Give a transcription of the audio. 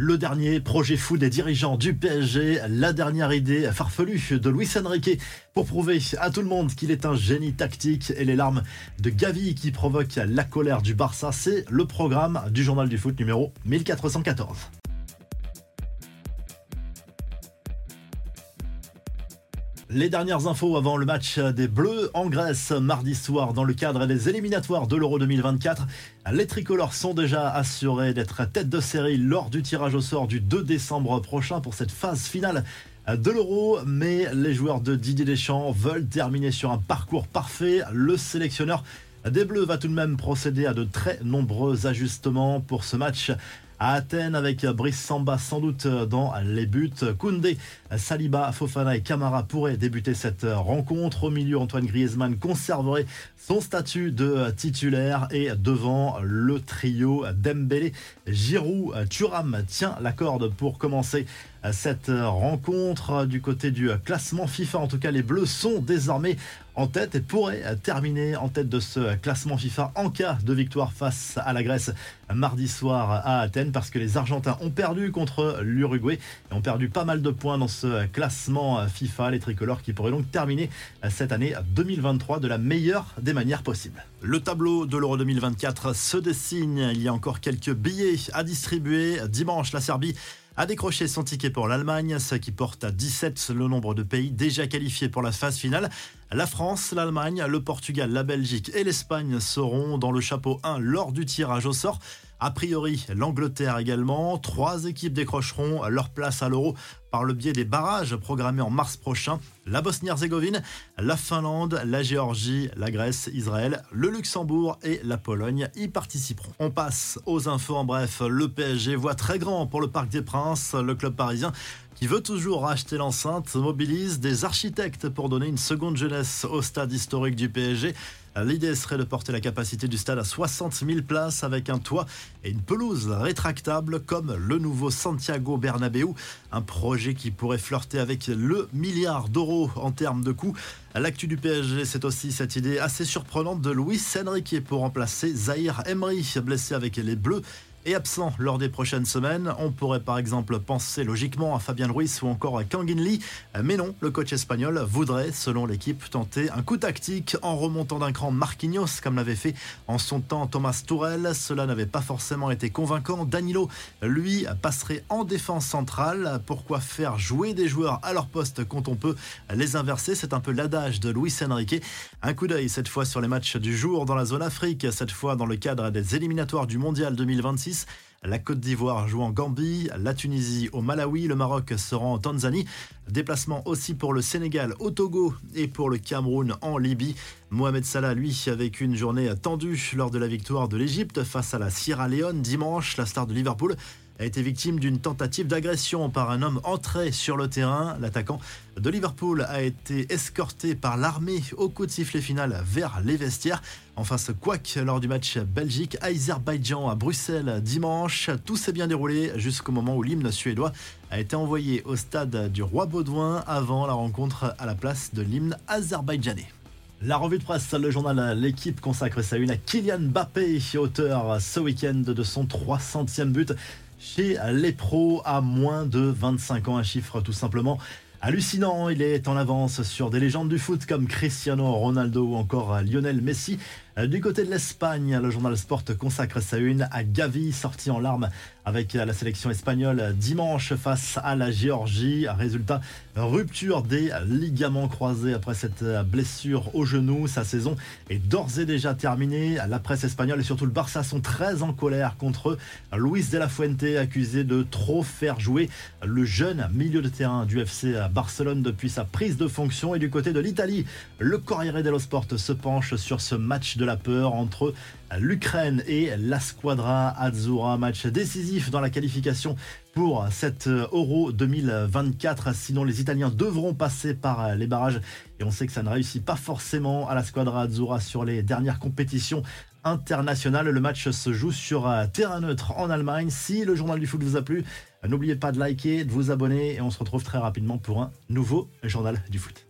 Le dernier projet fou des dirigeants du PSG, la dernière idée farfelue de Luis Enrique pour prouver à tout le monde qu'il est un génie tactique et les larmes de Gavi qui provoquent la colère du Barça, c'est le programme du journal du foot numéro 1414. Les dernières infos avant le match des Bleus en Grèce mardi soir dans le cadre des éliminatoires de l'Euro 2024. Les tricolores sont déjà assurés d'être tête de série lors du tirage au sort du 2 décembre prochain pour cette phase finale de l'Euro, mais les joueurs de Didier Deschamps veulent terminer sur un parcours parfait. Le sélectionneur des Bleus va tout de même procéder à de très nombreux ajustements pour ce match à Athènes avec Brice Samba sans doute dans les buts. Koundé, Saliba, Fofana et Camara pourraient débuter cette rencontre. Au milieu, Antoine Griezmann conserverait son statut de titulaire et devant le trio Dembélé, Giroud, Thuram tient la corde pour commencer cette rencontre du côté du classement FIFA. En tout cas, les Bleus sont désormais en tête et pourraient terminer en tête de ce classement FIFA en cas de victoire face à la Grèce mardi soir à Athènes parce que les Argentins ont perdu contre l'Uruguay et ont perdu pas mal de points dans ce classement FIFA. Les tricolores qui pourraient donc terminer cette année 2023 de la meilleure des manières possibles. Le tableau de l'Euro 2024 se dessine. Il y a encore quelques billets à distribuer. Dimanche, la Serbie a décroché son ticket pour l'Allemagne, ce qui porte à 17 le nombre de pays déjà qualifiés pour la phase finale. La France, l'Allemagne, le Portugal, la Belgique et l'Espagne seront dans le chapeau 1 lors du tirage au sort. A priori, l'Angleterre également. Trois équipes décrocheront leur place à l'Euro par le biais des barrages programmés en mars prochain. La Bosnie-Herzégovine, la Finlande, la Géorgie, la Grèce, Israël, le Luxembourg et la Pologne y participeront. On passe aux infos en bref. Le PSG voit très grand pour le Parc des Princes. Le club parisien qui veut toujours racheter l'enceinte, mobilise des architectes pour donner une seconde jeunesse au stade historique du PSG. L'idée serait de porter la capacité du stade à 60 000 places avec un toit et une pelouse rétractable comme le nouveau Santiago Bernabéu. Un projet qui pourrait flirter avec le milliard d'euros en termes de coût. L'actu du PSG, c'est aussi cette idée assez surprenante de Luis Enrique pour remplacer Zahir Emery, blessé avec les Bleus et absent lors des prochaines semaines. On pourrait par exemple penser logiquement à Fabien Ruiz ou encore à Kangin Lee, mais non, le coach espagnol voudrait, selon l'équipe, tenter un coup tactique en remontant d'un cran Marquinhos, comme l'avait fait en son temps Thomas Tourel. Cela n'avait pas forcément été convaincant. Danilo, lui, passerait en défense centrale. Pourquoi faire jouer des joueurs à leur poste quand on peut les inverser? C'est un peu l'adage de Luis Enrique. Un coup d'œil cette fois sur les matchs du jour dans la zone Afrique, cette fois dans le cadre des éliminatoires du Mondial 2026. La Côte d'Ivoire joue en Gambie, la Tunisie au Malawi, le Maroc se rend en Tanzanie. Déplacement aussi pour le Sénégal au Togo et pour le Cameroun en Libye. Mohamed Salah, lui, avec une journée tendue lors de la victoire de l'Égypte face à la Sierra Leone dimanche, la star de Liverpool a été victime d'une tentative d'agression par un homme entré sur le terrain. L'attaquant de Liverpool a été escorté par l'armée au coup de sifflet final vers les vestiaires. Enfin, ce couac lors du match Belgique-Azerbaïdjan à Bruxelles dimanche. Tout s'est bien déroulé jusqu'au moment où l'hymne suédois a été envoyé au stade du Roi Baudouin avant la rencontre à la place de l'hymne azerbaïdjanais. La revue de presse, le journal L'équipe consacre sa une à Kylian Mbappé, auteur ce week-end de son 300e but chez les pros à moins de 25 ans, un chiffre tout simplement hallucinant. Il est en avance sur des légendes du foot comme Cristiano Ronaldo ou encore Lionel Messi. Euh, du côté de l'Espagne, le journal Sport consacre sa une à Gavi, sorti en larmes avec la sélection espagnole dimanche face à la Géorgie. Résultat, rupture des ligaments croisés après cette blessure au genou. Sa saison est d'ores et déjà terminée. La presse espagnole et surtout le Barça sont très en colère contre Luis de la Fuente, accusé de trop faire jouer le jeune milieu de terrain du FC Barcelone depuis sa prise de fonction. Et du côté de l'Italie, le Corriere dello Sport se penche sur ce match de la peur entre l'Ukraine et la Squadra Azzurra. Match décisif dans la qualification pour cette Euro 2024. Sinon, les Italiens devront passer par les barrages. Et on sait que ça ne réussit pas forcément à la Squadra Azzurra sur les dernières compétitions internationales. Le match se joue sur terrain neutre en Allemagne. Si le journal du foot vous a plu, n'oubliez pas de liker, de vous abonner et on se retrouve très rapidement pour un nouveau journal du foot.